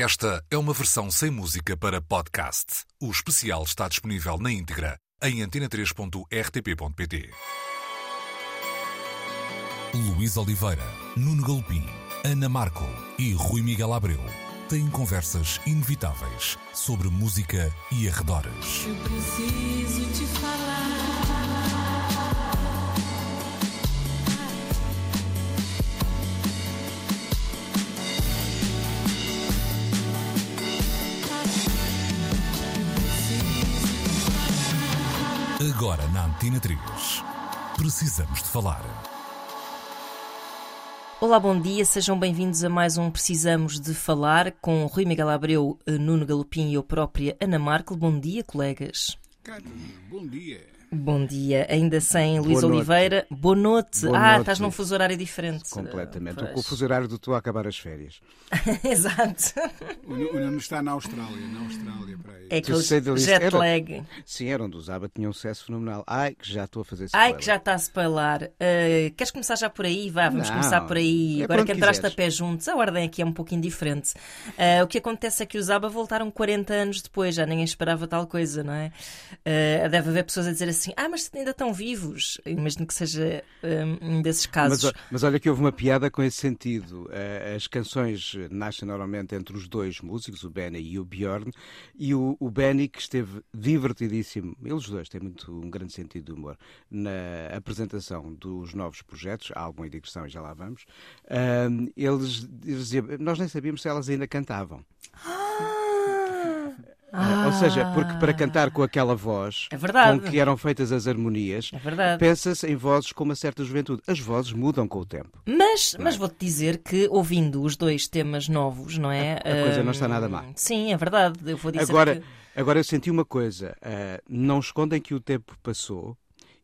Esta é uma versão sem música para podcast. O especial está disponível na íntegra em antena3.rtp.pt. Luís Oliveira, Nuno Galopim, Ana Marco e Rui Miguel Abreu têm conversas inevitáveis sobre música e arredores. Eu preciso te falar. Agora na Antena 3. Precisamos de falar. Olá, bom dia, sejam bem-vindos a mais um Precisamos de Falar com Rui Miguel Abreu, Nuno Galopim e eu própria, Ana Markel. Bom dia, colegas. Carlos, bom dia. Bom dia, ainda sem Luís. Oliveira. Boa noite. Boa ah, noite. estás num fuso horário diferente. Completamente. Pois. O fuso horário do tu a acabar as férias. Exato. O o Nuno está na Austrália, na Austrália, para aí. É que lista. jet Era- lag. Sim, era onde usava, tinha um sucesso fenomenal. Ai, que já estou a fazer Ai, spoiler. que já está a spoiler. Uh, queres começar já por aí? Vá, vamos Não, começar por aí. é Agora que entraste a quiseres. pé juntos, a ordem aqui é um pouquinho diferente. Uh, o que acontece é que os ABBA voltaram 40 anos depois, já ninguém esperava tal coisa, não é? Uh, deve haver pessoas a dizer assim: ah, mas ainda estão vivos. Imagino que seja um, um desses casos. Mas, mas olha que houve uma piada com esse sentido. Eh, As canções nascem normalmente entre os dois músicos, o Benny e o Bjorn, e o, o Benny, que esteve divertidíssimo, eles dois têm muito, um grande sentido de humor, na apresentação dos novos projetos, álbum e digressão, e já lá vamos, eles, eles diziam, nós nem sabíamos se elas ainda cantavam. Ah, Ou seja, porque para cantar com aquela voz É verdade. com que eram feitas as harmonias, É pensa-se em vozes com uma certa juventude. As vozes mudam com o tempo. Mas, é? mas vou-te dizer que, ouvindo os dois temas novos, não é? A- a coisa não está nada má. Sim, é verdade. Eu vou dizer Agora, que... agora eu senti uma coisa: ah, não escondem que o tempo passou.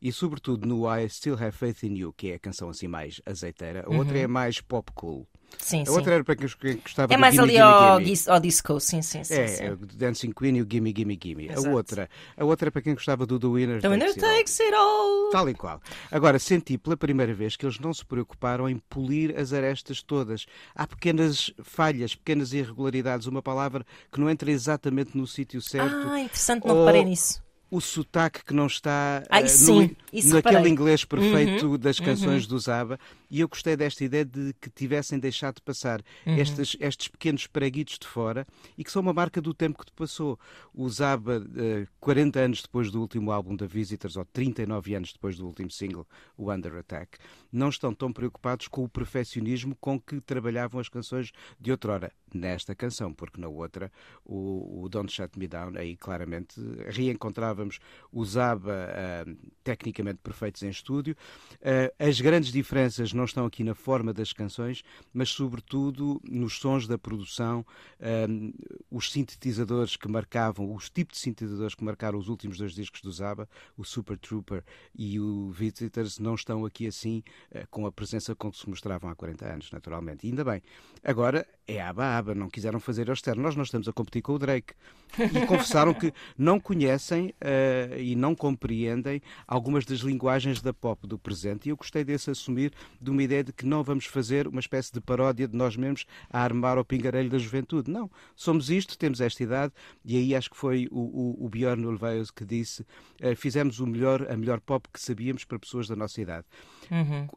E sobretudo no I Still Have Faith in You, que é a canção assim mais azeiteira, a outra é mais pop cool. Sim, A sim. outra era para quem gostava É do mais Gimme, ali ao, disco, sim, sim, sim. É, sim. é o Dancing Queen e o Gimme Gimme Gimme. A outra, a outra é para quem gostava do The Winner The winner Takes It All. takes it all. Tal e qual. Agora, senti pela primeira vez que eles não se preocuparam em polir as arestas todas. Há pequenas falhas, pequenas irregularidades, uma palavra que não entra exatamente no sítio certo. Ah, interessante, não Ou reparei nisso. O sotaque que não está Ai, eh, sim, no, naquele inglês perfeito Uhum, das canções do Zaba. E eu gostei desta ideia de que tivessem deixado de passar Uhum. estes, estes pequenos preguitos de fora e que são uma marca do tempo que te passou. O Zaba, eh, 40 anos depois do último álbum da Visitors, ou 39 anos depois do último single, o Under Attack, não estão tão preocupados com o perfeccionismo com que trabalhavam as canções de outrora. Nesta canção, porque na outra, o, o Don't Shut Me Down, aí claramente reencontrávamos o Zaba ah, tecnicamente perfeitos em estúdio. Ah, as grandes diferenças não estão aqui na forma das canções, mas sobretudo nos sons da produção, ah, os sintetizadores que marcavam, os tipos de sintetizadores que marcaram os últimos dois discos do Zaba, o Super Trooper e o Visitors, não estão aqui assim ah, com a presença com que se mostravam há 40 anos, naturalmente. E ainda bem. Agora é aba-aba, não quiseram fazer ao externo. Nós não estamos a competir com o Drake. E confessaram que não conhecem eh, e não compreendem algumas das linguagens da pop do presente. E eu gostei desse assumir de uma ideia de que não vamos fazer uma espécie de paródia de nós mesmos a armar ao pingarelho da juventude. Não. Somos isto, temos esta idade. E aí acho que foi o, o, o Bjorn Ulvaeus que disse eh, fizemos o melhor, a melhor pop que sabíamos para pessoas da nossa idade.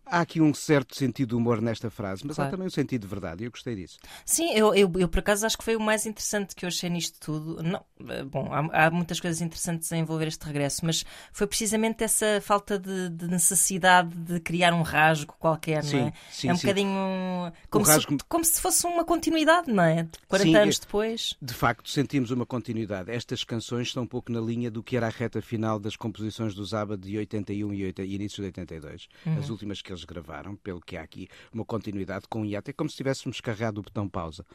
Há aqui um certo sentido de humor nesta frase, mas Claro. há também um sentido de verdade. E eu gostei disso. Sim, eu, eu, eu, por acaso acho que foi o mais interessante que eu achei nisto tudo. Não, eh, bom, há, há muitas coisas interessantes a envolver este regresso, mas foi precisamente essa falta de, de necessidade de criar um rasgo qualquer, Sim, não é? sim, é um sim. bocadinho como, rasgo- se, como se fosse uma continuidade, não é? 40 Sim, anos é- depois. De facto, sentimos uma continuidade. Estas canções estão um pouco na linha do que era a reta final das composições do Zaba de 81 e, 80 e início de 82. As últimas que eles gravaram, pelo que há aqui uma continuidade com um hiato. É como se tivéssemos carregado o botão pausa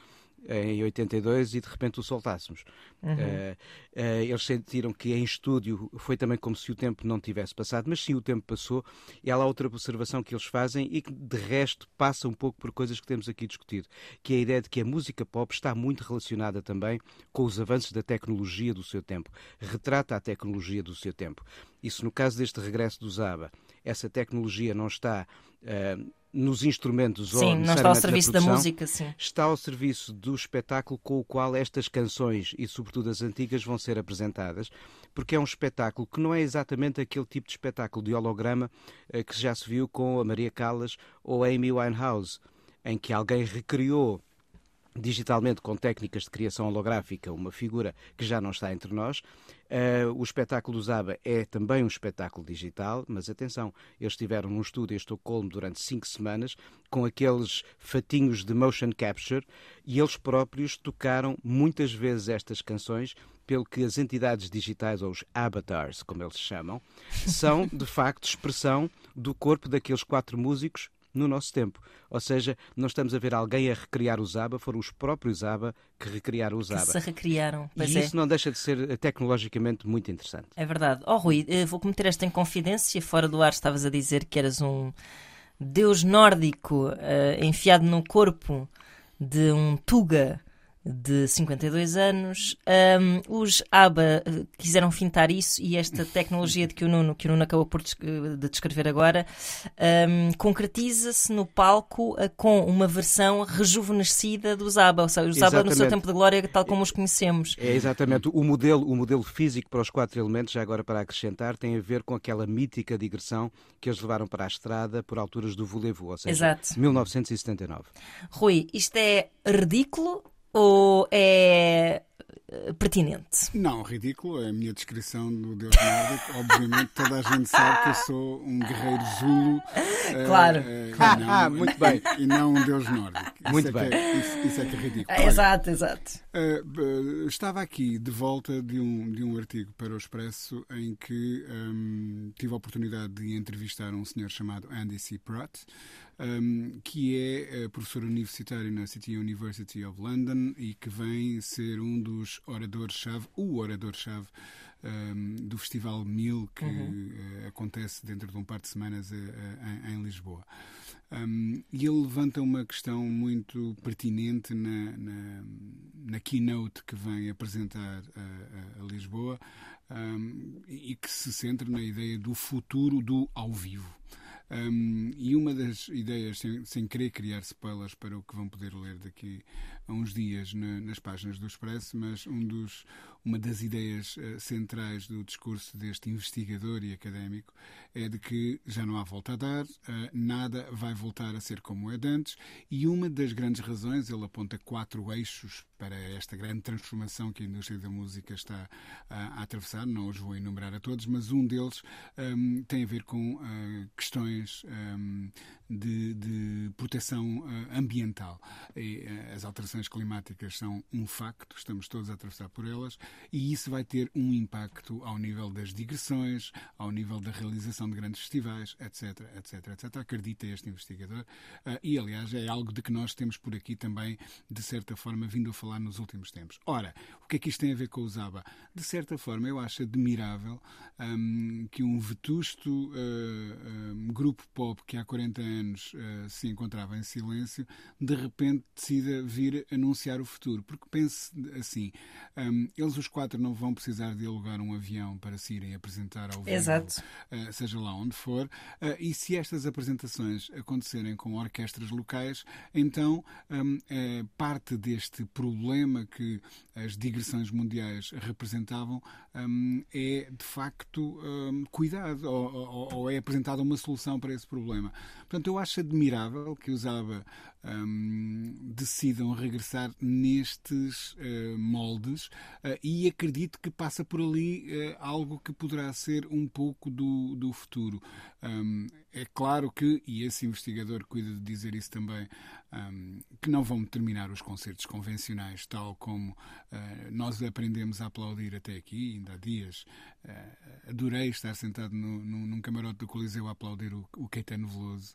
em 82 e de repente o soltássemos. Eh, eh, eles sentiram que em estúdio foi também como se o tempo não tivesse passado, mas sim o tempo passou. E há lá outra observação que eles fazem e que de resto passa um pouco por coisas que temos aqui discutido, que é a ideia de que a música pop está muito relacionada também com os avanços da tecnologia do seu tempo. Retrata a tecnologia do seu tempo. Isso no caso deste regresso do Zaba, essa tecnologia não está eh, nos instrumentos ou Sim, não está ao serviço da música, sim. está ao serviço do espetáculo com o qual estas canções e sobretudo as antigas vão ser apresentadas, porque é um espetáculo que não é exatamente aquele tipo de espetáculo de holograma eh, que já se viu com a Maria Callas ou a Amy Winehouse, em que alguém recriou digitalmente com técnicas de criação holográfica uma figura que já não está entre nós. Uh, o espetáculo do Zaba é também um espetáculo digital, mas atenção, eles estiveram num estúdio em Estocolmo durante cinco semanas com aqueles fatinhos de motion capture e eles próprios tocaram muitas vezes estas canções pelo que as entidades digitais, ou os avatars, como eles chamam, são de facto expressão do corpo daqueles quatro músicos no nosso tempo. Ou seja, não estamos a ver alguém a recriar o Zaba, foram os próprios Zaba que recriaram o Que Zaba. se recriaram. Pois E é. isso não deixa de ser eh, tecnologicamente muito interessante. É verdade. Oh, Rui, eh, vou cometer esta inconfidência. Fora do ar estavas a dizer que eras um deus nórdico eh, enfiado no corpo de um Tuga de 52 anos. Ahm, os ABBA eh, quiseram fintar isso e esta tecnologia de que o Nuno, que o Nuno acabou por eh, de descrever agora ahm, concretiza-se no palco eh, com uma versão rejuvenescida dos ABBA. Ou seja, os ABBA no seu Exatamente. tempo de glória, tal como os conhecemos. É exatamente o modelo, o modelo físico para os quatro elementos, já agora para acrescentar, tem a ver com aquela mítica digressão que eles levaram para a estrada por alturas do Volevo, ou seja, Exato. 1979. Rui, isto é ridículo ou é eh, pertinente? Não, ridículo. É a minha descrição do Deus Nórdico. Obviamente, toda a gente sabe que eu sou um guerreiro Zulu. eh, Claro. Ah, não- ah, muito bem. E não um Deus Nórdico. Isso Muito é que bem. é- isso, isso é que é ridículo. Olha, exato, exato. Uh, uh, estava aqui de volta de um, de um artigo para o Expresso em que um, tive a oportunidade de entrevistar um senhor chamado Andy C. Pratt, um, que é professor universitário na City University of London e que vem ser um dos oradores-chave, o orador-chave um, do Festival Mil que uh, acontece dentro de um par de semanas uh, uh, em, Lisboa. Um, e ele levanta uma questão muito pertinente na, na, na keynote que vem apresentar a, a- a Lisboa um, e que se centra na ideia do futuro do ao vivo. Um, e uma das ideias, sem, sem querer criar spoilers para o que vão poder ler daqui a uns dias na- nas páginas do Expresso, mas um dos, uma das ideias eh, centrais do discurso deste investigador e académico é de que já não há volta a dar, eh, nada vai voltar a ser como é de antes, e uma das grandes razões, ele aponta quatro eixos para esta grande transformação que a indústria da música está ah, a atravessar, não os vou enumerar a todos, mas um deles hum, tem a ver com ah, questões hum, de, de proteção ah, ambiental. E, ah, as alterações climáticas são um facto, estamos todos a atravessar por elas, e isso vai ter um impacto ao nível das digressões, ao nível da realização de grandes festivais, etc, etc, etc. Acredita este investigador, ah, e aliás é algo de que nós temos por aqui também, de certa forma, vindo a falar nos últimos tempos. Ora, o que é que isto tem a ver com o Zaba? De certa forma, eu acho admirável hum, que um vetusto hum, grupo pop que há 40 anos ah, se encontrava em silêncio, de repente decida vir anunciar o futuro. Porque pense assim, hum, eles os quatro não vão precisar de alugar um avião para se irem apresentar ao vivo, Exato. ah, seja lá onde for. Ah, e se estas apresentações acontecerem com orquestras locais, então é parte deste problema que as digressões mundiais representavam hum, é de facto hum, cuidado ou, ou- ou é apresentada uma solução para esse problema. Portanto, eu acho admirável que os Hum, decidam regressar nestes eh, moldes eh, e acredito que passa por ali eh, algo que poderá ser um pouco do, do futuro. Hum, é claro que, e esse investigador cuida de dizer isso também, hum, que não vão terminar os concertos convencionais tal como nós aprendemos a aplaudir até aqui, ainda há dias. adorei estar sentado no, no- num camarote do Coliseu a aplaudir o, o Caetano Veloso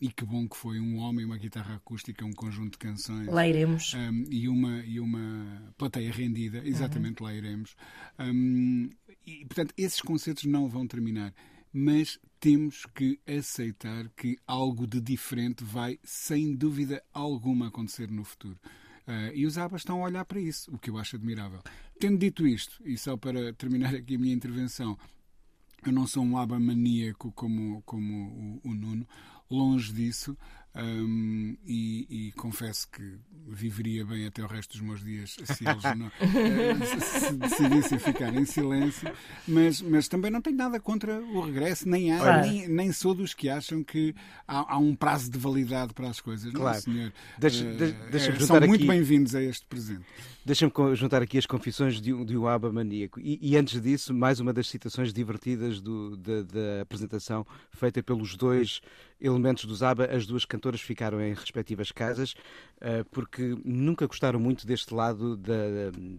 e que bom que foi um homem, uma guitarra acústica, um conjunto de canções. Lá iremos. Um, e, uma, e uma plateia rendida, exatamente lá iremos. Um, e, portanto, esses concertos não vão terminar, mas temos que aceitar que algo de diferente vai, sem dúvida alguma, acontecer no futuro. Uh, e os ABBA estão a olhar para isso, o que eu acho admirável. Tendo dito isto, e só para terminar aqui a minha intervenção, eu não sou um ABBA maníaco como, como o, o Nuno. longe disso. Um, e, e, confesso que viveria bem até o resto dos meus dias se eles não, se decidissem ficar em silêncio, mas, mas também não tenho nada contra o regresso, nem, há, nem, nem sou dos que acham que há, há, um prazo de validade para as coisas. Claro. Não, senhor? Deixa, uh, deixa é, são muito bem-vindos a este presente. Deixa-me juntar aqui as confissões de um, de um aba maníaco. E, e, antes disso, mais uma das citações divertidas do, da, da, apresentação feita pelos dois elementos dos ABBA. As duas cantoras ficaram em respectivas casas uh, porque nunca gostaram muito deste lado da,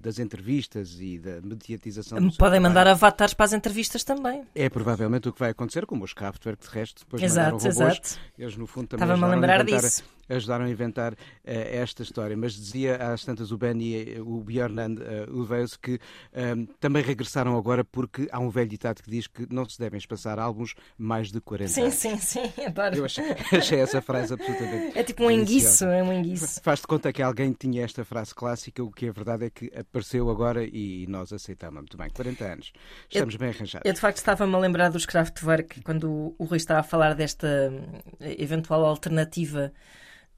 das entrevistas e da mediatização. Podem mandar avatares para as entrevistas também. É provavelmente o que vai acontecer com os Kraftwerk, de resto, depois exato, mandaram robôs. Exato. Eles, no fundo, também Estava-me a lembrar disso ajudaram a inventar uh, esta história. Mas dizia às tantas o Ben e o Björn uh, Ulvaeus que um, eh, também regressaram agora porque há um velho ditado que diz que não se devem espaçar álbuns mais de 40 sim, anos. Sim, sim, sim, adoro. Eu achei, achei essa frase absolutamente. É tipo um enguiço, é um enguiço. Faz-te conta que alguém tinha esta frase clássica, o que é verdade é que apareceu agora e nós aceitamos. Muito bem, 40 anos. Estamos eu, bem arranjados. Eu de facto estava-me a lembrar dos Kraftwerk quando o Rui estava a falar desta eventual alternativa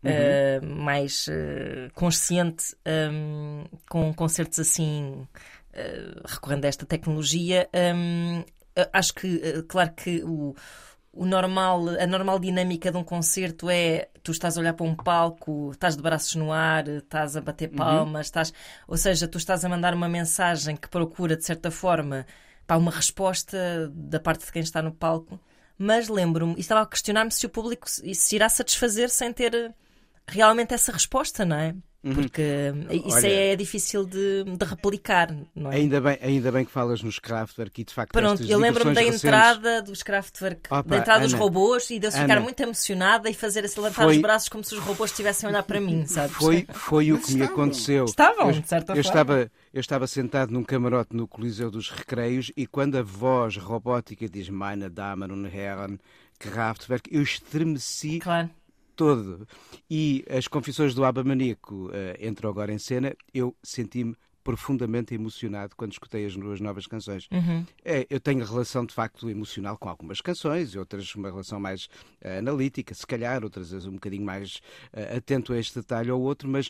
uhum. uh, mais uh, consciente um, com concertos assim, uh, recorrendo a esta tecnologia. Um, acho que, claro que o, o normal, a normal dinâmica de um concerto é tu estás a olhar para um palco, estás de braços no ar, estás a bater uhum. palmas, uhum. estás, ou seja, tu estás a mandar uma mensagem que procura, de certa forma, para uma resposta da parte de quem está no palco. Mas lembro-me, e estava a questionar-me se o público se irá satisfazer sem ter realmente essa resposta, não é? Uhum. Porque uhum. isso Olha, é difícil de, de, replicar, não é? Ainda bem, ainda bem que falas nos Kraftwerk e de facto Pronto, eu lembro-me da recentes... entrada dos Kraftwerk, Opa, da entrada Ana, dos robôs e de eu ficar muito emocionada e fazer assim levantar foi... os braços como se os robôs estivessem a olhar para mim, sabes? Foi, foi o que me aconteceu. Estavam, de certa eu, forma. Estava, eu estava sentado num camarote no Coliseu dos Recreios e quando a voz robótica diz Meine Damen und Herren Kraftwerk, eu estremeci. Claro todo. E as confissões do Abba Maníaco uh, entram agora em cena. Eu senti-me profundamente emocionado quando escutei as duas novas canções. Uhum. É, eu tenho relação, de facto, emocional com algumas canções, outras uma relação mais uh, analítica, se calhar, outras um bocadinho mais uh, atento a este detalhe ou outro, mas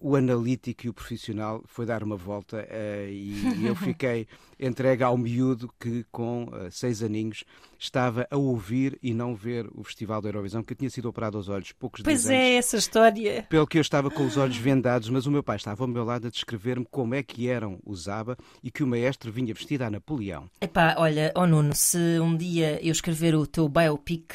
o analítico e o profissional foi dar uma volta uh, e, e, eu fiquei entregue ao miúdo que, com uh, seis aninhos, estava a ouvir e não ver o Festival da Eurovisão, que tinha sido operado aos olhos poucos pois dias Pois é, essa história. Pelo que eu estava com os olhos vendados, mas o meu pai estava ao meu lado a descrever-me como é que eram os ABBA e que o maestro vinha vestido a Napoleão. Epá, olha, oh Nuno, se um dia eu escrever o teu biopic,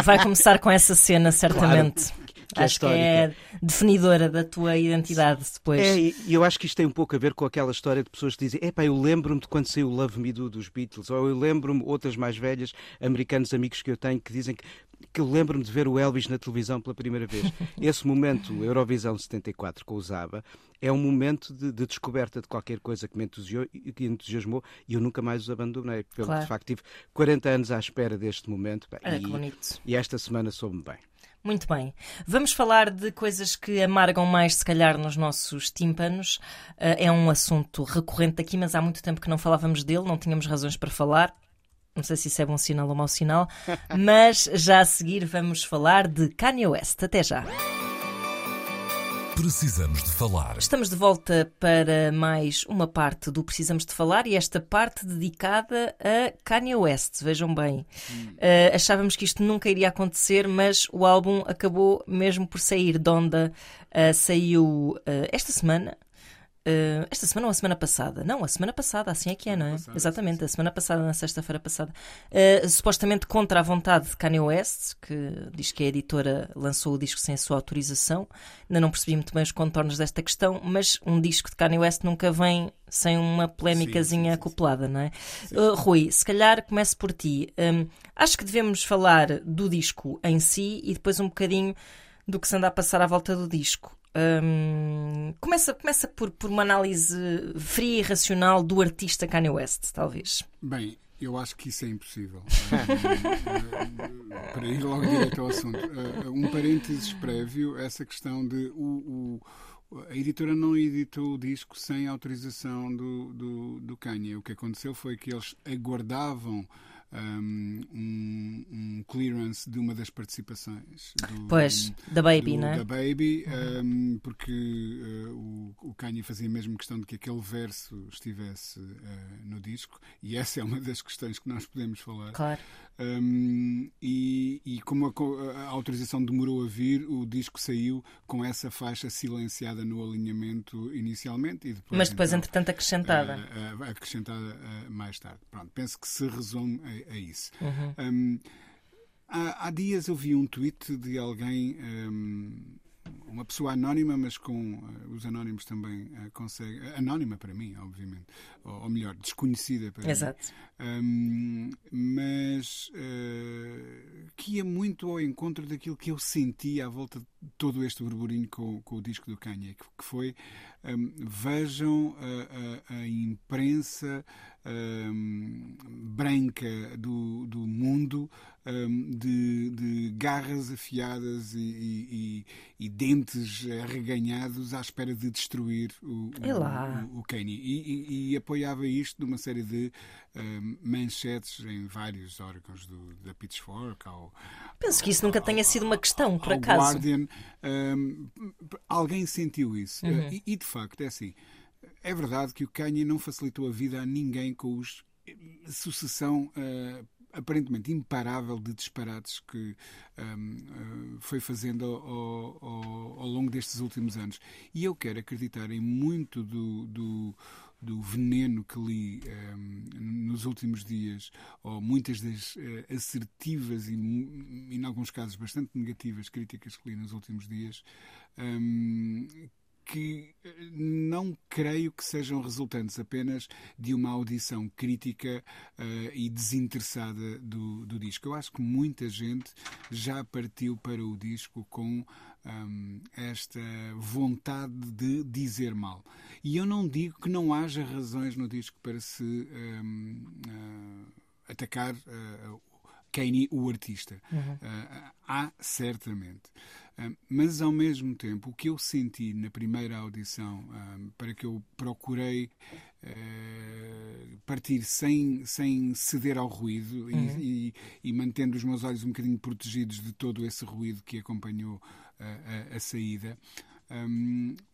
vai começar com essa cena, certamente. Claro que é acho que é definidora da tua identidade depois. É, e eu acho que isto tem um pouco a ver com aquela história de pessoas que dizem: epá, eu lembro-me de quando saiu o Love Me Do dos Beatles, ou eu lembro-me, outras mais velhas, americanos amigos que eu tenho, que dizem que, que eu lembro-me de ver o Elvis na televisão pela primeira vez. Esse momento, Eurovisão 74 com o Zaba, é um momento de, de, descoberta de qualquer coisa que me entusiasmou e eu nunca mais os abandonei. Pelo claro. de facto, tive 40 anos à espera deste momento pá, e, e, esta semana soube-me bem. Muito bem. Vamos falar de coisas que amargam mais, se calhar, nos nossos tímpanos. Eh, é um assunto recorrente aqui, mas há muito tempo que não falávamos dele, não tínhamos razões para falar. Não sei se isso é bom sinal ou mau sinal, mas já a seguir vamos falar de Kanye West. Até já. Precisamos de falar. Estamos de volta para mais uma parte do Precisamos de Falar e esta parte dedicada a Kanye West. Vejam bem, hum. uh, achávamos que isto nunca iria acontecer, mas o álbum acabou mesmo por sair. Donda uh, saiu uh, esta semana. Uh, esta semana ou a semana passada? Não, a semana passada, assim é que é, não é? Passada, Exatamente, sim. a semana passada, na sexta-feira passada. Uh, supostamente contra a vontade de Kanye West, que diz que a editora lançou o disco sem a sua autorização. Ainda não percebi muito bem os contornos desta questão, mas um disco de Kanye West nunca vem sem uma polémicazinha acoplada, não é? Uh, Rui, se calhar começo por ti. Um, acho que devemos falar do disco em si e depois um bocadinho do que se anda a passar à volta do disco. Começa começa por, por uma análise fria e racional do artista Kanye West, talvez. Bem, eu acho que isso é impossível. Para ir logo direto ao assunto. Uh, um parênteses prévio, essa questão de o, o, a editora não editou o disco sem autorização do, do, do Kanye. O que aconteceu foi que eles aguardavam um, um, clearance de uma das participações. Do, Pois, da Baby, do- é? Da Baby, um, porque uh, o, o Kanye fazia mesmo questão de que aquele verso estivesse uh, no disco, e essa é uma das questões que nós podemos falar. Claro. Um, e, e como a, a autorização demorou a vir, o disco saiu com essa faixa silenciada no alinhamento inicialmente e depois, Mas depois, então, entretanto, acrescentada. ah, ah, acrescentada ah, mais tarde. Pronto, penso que se resume a, a isso. Uhum. Um, há, há dias eu vi um tweet de alguém, um, uma pessoa anónima, mas com ah, os anónimos também ah, conseguem. Anónima para mim, obviamente. Ou, ou melhor, desconhecida para mim. Exato. Um, mas uh, que ia muito ao encontro daquilo que eu senti à volta de todo este burburinho com, com o disco do Kanye, que, que foi um, vejam a, a- a imprensa um, branca do, do mundo de, de garras afiadas e, e- e- e dentes arreganhados à espera de destruir o, o, É lá. o, o Kanye. E, e- e apoiava isto numa série de um, manchetes em vários órgãos do, da Pitchfork ao, Penso que isso nunca tenha sido uma questão, por ao acaso. Guardian. Um, alguém sentiu isso. Uhum. Uh, E, e, de facto, é assim. É verdade que o Kanye não facilitou a vida a ninguém com os sucessão uh, aparentemente imparável de disparates que um, uh, foi fazendo ao, ao- ao- longo destes últimos anos. E eu quero acreditar em muito do, do, do veneno que li um, nos últimos dias, ou muitas das eh, assertivas e, em alguns casos, bastante negativas críticas que li nos últimos dias, um, que eh, não creio que sejam resultantes apenas de uma audição crítica eh, e desinteressada do, do disco. Eu acho que muita gente já partiu para o disco com hum, esta vontade de dizer mal. E eu não digo que não haja razões no disco para se hum, ah, atacar ah, Kanye, o artista. Ah, há, certamente. Ah, mas, ao mesmo tempo, o que eu senti na primeira audição, ah, para que eu procurei eh, partir sem, sem ceder ao ruído e- e, e mantendo os meus olhos um bocadinho protegidos de todo esse ruído que acompanhou ah, a, a saída,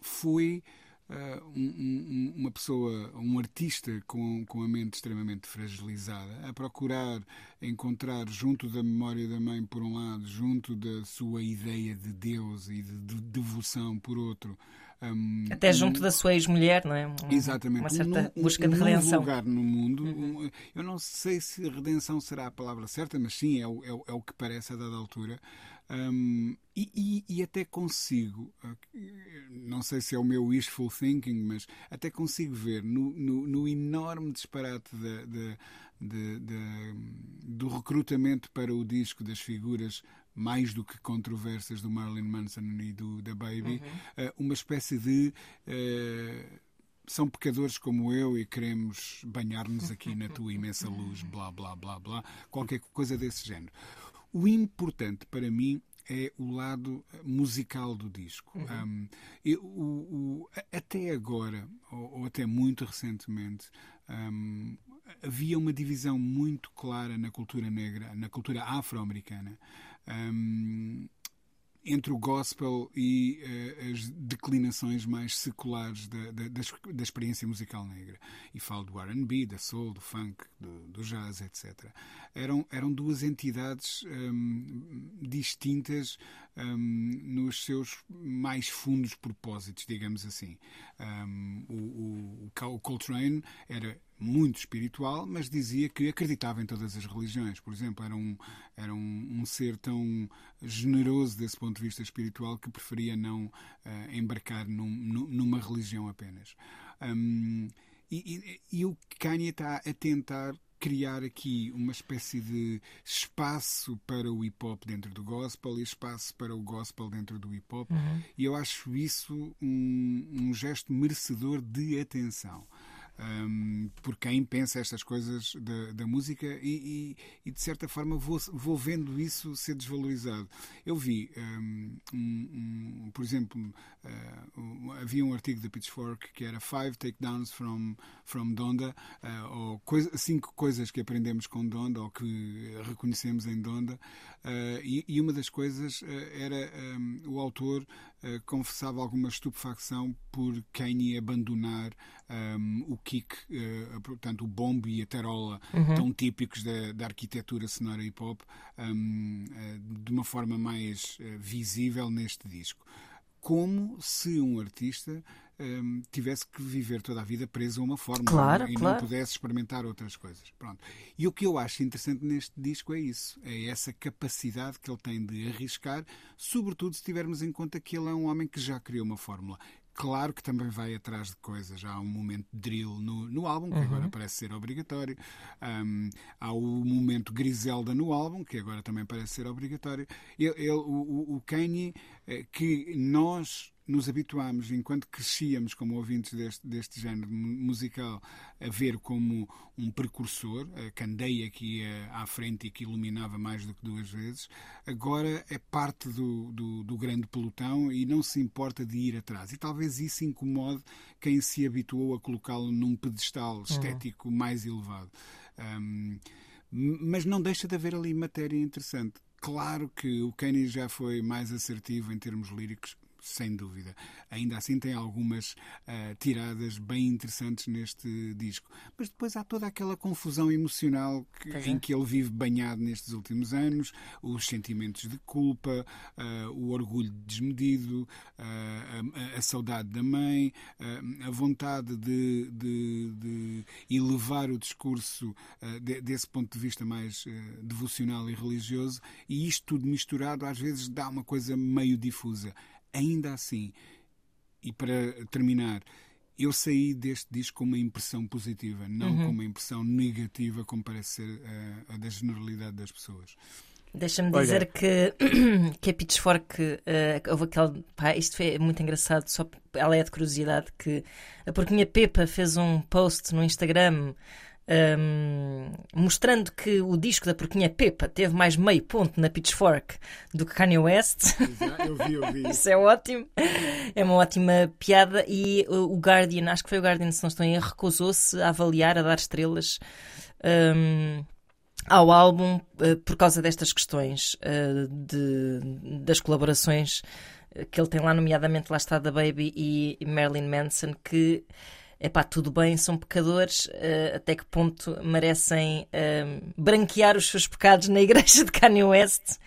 foi ah, um- um- uma pessoa, um artista com, com a mente extremamente fragilizada, a procurar encontrar junto da memória da mãe, por um lado, junto da sua ideia de Deus e de, de devoção, por outro. hum, Até um- junto da sua ex-mulher, não é? Exatamente. Uma certa um, busca de redenção. lugar no mundo. Um- eu não sei se redenção será a palavra certa, mas sim, é o, é o- é o que parece a dada altura. Um, e, e- e até consigo, uh, não sei se é o meu wishful thinking, mas até consigo ver no, no- no enorme disparate da- da- da- da- do recrutamento para o disco das figuras mais do que controversas do Marilyn Manson e do da Baby, uh, uma espécie de uh, são pecadores como eu e queremos banhar-nos aqui na tua imensa luz, blá, blá, blá, blá, qualquer coisa desse género. O importante para mim é o lado musical do disco. Um, eu- o- o- até agora, ou, ou até muito recentemente, um, havia uma divisão muito clara na cultura negra, na cultura afro-americana. Um, entre o gospel e eh, as declinações mais seculares da, da, da, experiência musical negra. E falo do RB, da soul, do funk, do, do jazz, etc. Eram, eram duas entidades hum, distintas hum, nos seus mais fundos propósitos, digamos assim. Hum, o, o, o Coltrane era muito espiritual, mas dizia que acreditava em todas as religiões. Por exemplo, era um, era um, um ser tão generoso desse ponto de vista espiritual que preferia não uh, embarcar num, numa religião apenas. Um, e, e, e o Kanye está a tentar criar aqui uma espécie de espaço para o hip hop dentro do gospel e espaço para o gospel dentro do hip hop. Uhum. E eu acho isso um, um gesto merecedor de atenção. Um, por quem pensa estas coisas da, da música e, e, e, de certa forma vou, vou vendo isso ser desvalorizado. Eu vi, um, um, por exemplo, uh, havia um artigo da Pitchfork que era Five Takedowns from, from Donda, uh, ou coisa, cinco coisas que aprendemos com Donda ou que reconhecemos em Donda, uh, e, e, uma das coisas era o autor confessava alguma estupefacção por Kanye abandonar um, o kick, uh, portanto, o bombo e a tarola, uhum. tão típicos da, da arquitetura sonora hip hop, um, uh, de uma forma mais uh, visível neste disco. Como se um artista um, tivesse que viver toda a vida preso a uma fórmula claro, e claro. não pudesse experimentar outras coisas. Pronto. E o que eu acho interessante neste disco é isso: é essa capacidade que ele tem de arriscar, sobretudo se tivermos em conta que ele é um homem que já criou uma fórmula. Claro que também vai atrás de coisas. Há um momento de drill no, no álbum, que uhum. agora parece ser obrigatório. Um, há o momento Griselda no álbum, que agora também parece ser obrigatório. Ele, ele o, o Kanye, eh, que nós nos habituámos, enquanto crescíamos como ouvintes deste, deste género musical, a ver como um precursor, a candeia que ia à frente e que iluminava mais do que duas vezes, agora é parte do, do, do grande pelotão e não se importa de ir atrás. E talvez isso incomode quem se habituou a colocá-lo num pedestal uhum. estético uhum. mais elevado. Um, mas não deixa de haver ali matéria interessante. Claro que o Kenny já foi mais assertivo em termos líricos, sem dúvida. Ainda assim tem algumas uh, tiradas bem interessantes neste disco. Mas depois há toda aquela confusão emocional que, é. em que ele vive banhado nestes últimos anos, os sentimentos de culpa, uh, o orgulho desmedido, uh, a, a, saudade da mãe, a vontade de, de, de, elevar o discurso de, desse ponto de vista mais devocional e religioso, e isto tudo misturado às vezes dá uma coisa meio difusa ainda assim, e para terminar, eu saí deste disco com uma impressão positiva, não uhum. com uma impressão negativa, como parece ser a, a da generalidade das pessoas. Deixa-me dizer que, que a Pitchfork, uh, houve aquele. Pá, isto foi muito engraçado, só ela é de curiosidade, que a Porquinha Pepa fez um post no Instagram um, mostrando que o disco da Porquinha Pepa teve mais meio ponto na Pitchfork do que Kanye West. Eu vi, eu vi. Isso é ótimo. É uma ótima piada. E o Guardian, acho que foi o Guardian, se não estou em erro, recusou-se a avaliar, a dar estrelas. Um, ao álbum uh, por causa destas questões uh, de, das colaborações que ele tem lá, nomeadamente lá está da Baby e, e Marilyn Manson, que é pá, tudo bem, são pecadores, uh, até que ponto merecem uh, branquear os seus pecados na igreja de Kanye West?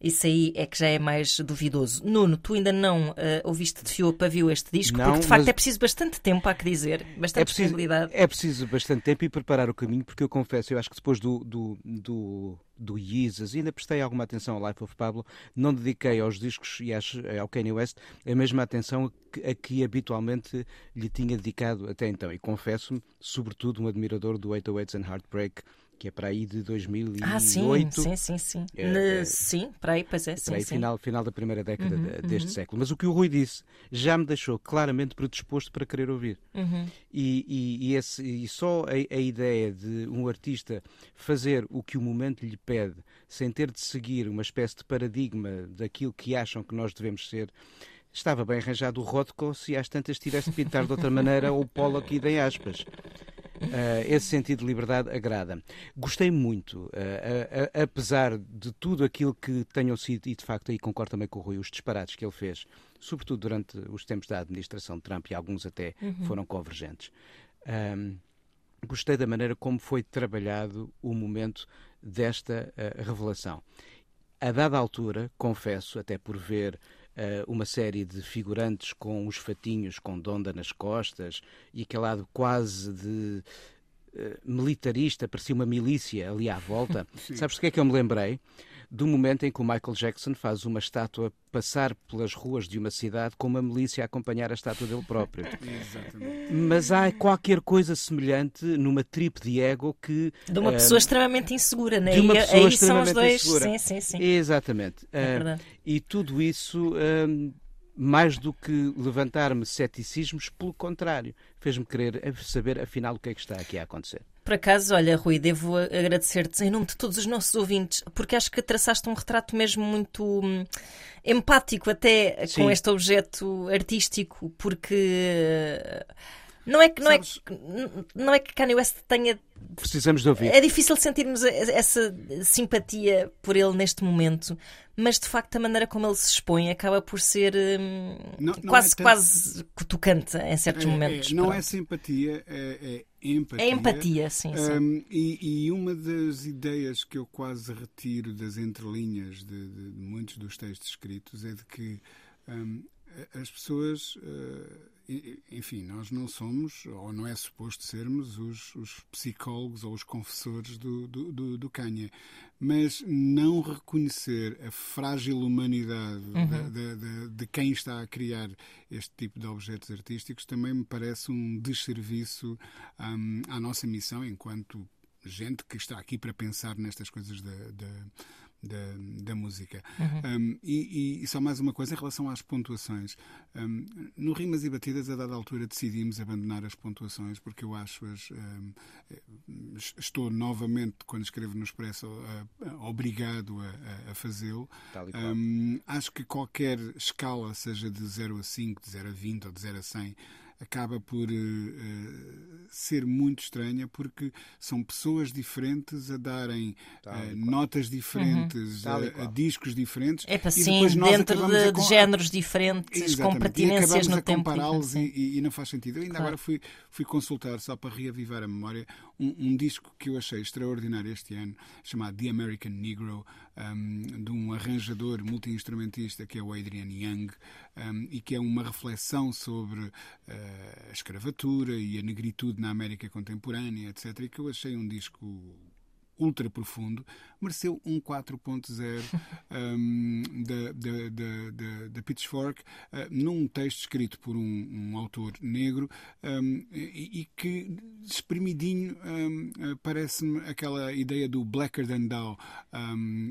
Isso aí é que já é mais duvidoso. Nuno, tu ainda não uh, ouviste de fio a pavio este disco, não, porque de facto é preciso bastante tempo, há que dizer, bastante é preciso, disponibilidade. É preciso bastante tempo e preparar o caminho, porque eu confesso, eu acho que depois do, do, do do Yeezus, ainda prestei alguma atenção ao Life of Pablo, não dediquei aos discos e ao Kanye West a mesma atenção a que habitualmente lhe tinha dedicado até então. E confesso-me, sobretudo, um admirador do 808s and Heartbreak, que é para aí de 2008. Ah, sim, sim, sim. Sim, é, é, sim para aí, pois é. Sim, para aí, sim. Final, final da primeira década uhum, deste uhum. século. Mas o que o Rui disse já me deixou claramente predisposto para querer ouvir. Uhum. E, e, e, esse, e, só a, a, ideia de um artista fazer o que o momento lhe pede, sem ter de seguir uma espécie de paradigma daquilo que acham que nós devemos ser, estava bem arranjado o Rothko se às tantas tivesse de pintar de outra maneira ou o Pollock e em aspas. Uh, esse sentido de liberdade agrada. Gostei muito, uh, uh, apesar de tudo aquilo que tenham sido, e de facto aí concordo também com o Rui, os disparates que ele fez, sobretudo durante os tempos da administração de Trump, e alguns até uhum. foram convergentes. Um, gostei da maneira como foi trabalhado o momento desta revelação. A dada altura, confesso, até por ver uh, uma série de figurantes com os fatinhos com donda nas costas e aquele lado quase de uh, militarista, parecia uma milícia ali à volta. Sabes do que é que eu me lembrei? Do momento em que o Michael Jackson faz uma estátua passar pelas ruas de uma cidade com uma milícia a acompanhar a estátua dele próprio. Exatamente. Mas há qualquer coisa semelhante numa trip de ego que. De uma pessoa uh, extremamente insegura, né? De uma pessoa aí extremamente são os dois. insegura. Sim, sim, sim. Exatamente. É uh, e tudo isso. Uh, mais do que levantar-me ceticismos, pelo contrário, fez-me querer saber afinal o que é que está aqui a acontecer. Por acaso, olha, Rui, devo agradecer-te em nome de todos os nossos ouvintes, porque acho que traçaste um retrato mesmo muito hum, empático até Sim. com este objeto artístico, porque não é que, não é, não é que Kanye West tenha. Precisamos de ouvir. É difícil sentirmos essa simpatia por ele neste momento, mas de facto a maneira como ele se expõe acaba por ser hum, não, não quase, é tanto... quase cutucante em certos é, momentos. É, não é simpatia, é, é empatia. É empatia, sim. sim. Um, e, e, uma das ideias que eu quase retiro das entrelinhas de, de, muitos dos textos escritos é de que um, as pessoas. Uh, enfim, nós não somos, ou não é suposto sermos, os, os psicólogos ou os confessores do, do, do, do Kanye. Mas não reconhecer a frágil humanidade uhum. de, de, de, quem está a criar este tipo de objetos artísticos também me parece um desserviço um, à nossa missão enquanto gente que está aqui para pensar nestas coisas da, da da, da música. Uhum. Um, e, e, só mais uma coisa em relação às pontuações. Um, no Rimas e Batidas, a dada altura, decidimos abandonar as pontuações porque eu acho-as. Um, estou novamente, quando escrevo no Expresso, uh, obrigado a, a fazê-lo. acho que qualquer escala, seja de 0 a 5, de 0 a 20 ou de 0 a 100, acaba por uh, ser muito estranha porque são pessoas diferentes a darem uh, notas diferentes, uhum. a, a, discos diferentes. É para sim, dentro de, de, géneros diferentes, Exatamente. com pertinências no a tempo. compará-los e, e, e, não faz sentido. Eu ainda claro. agora fui, fui consultar, só para reavivar a memória, um, um, disco que eu achei extraordinário este ano, chamado The American Negro, um, de um arranjador multi-instrumentista que é o Adrian Young, um, e que é uma reflexão sobre uh, a escravatura e a negritude na América contemporânea, etc. E que eu achei um disco ultra profundo, mereceu um 4.0 um, da, da, da, da, Pitchfork, uh, num texto escrito por um, um autor negro um, e, e, que, espremidinho, uh, parece-me aquela ideia do blacker than thou,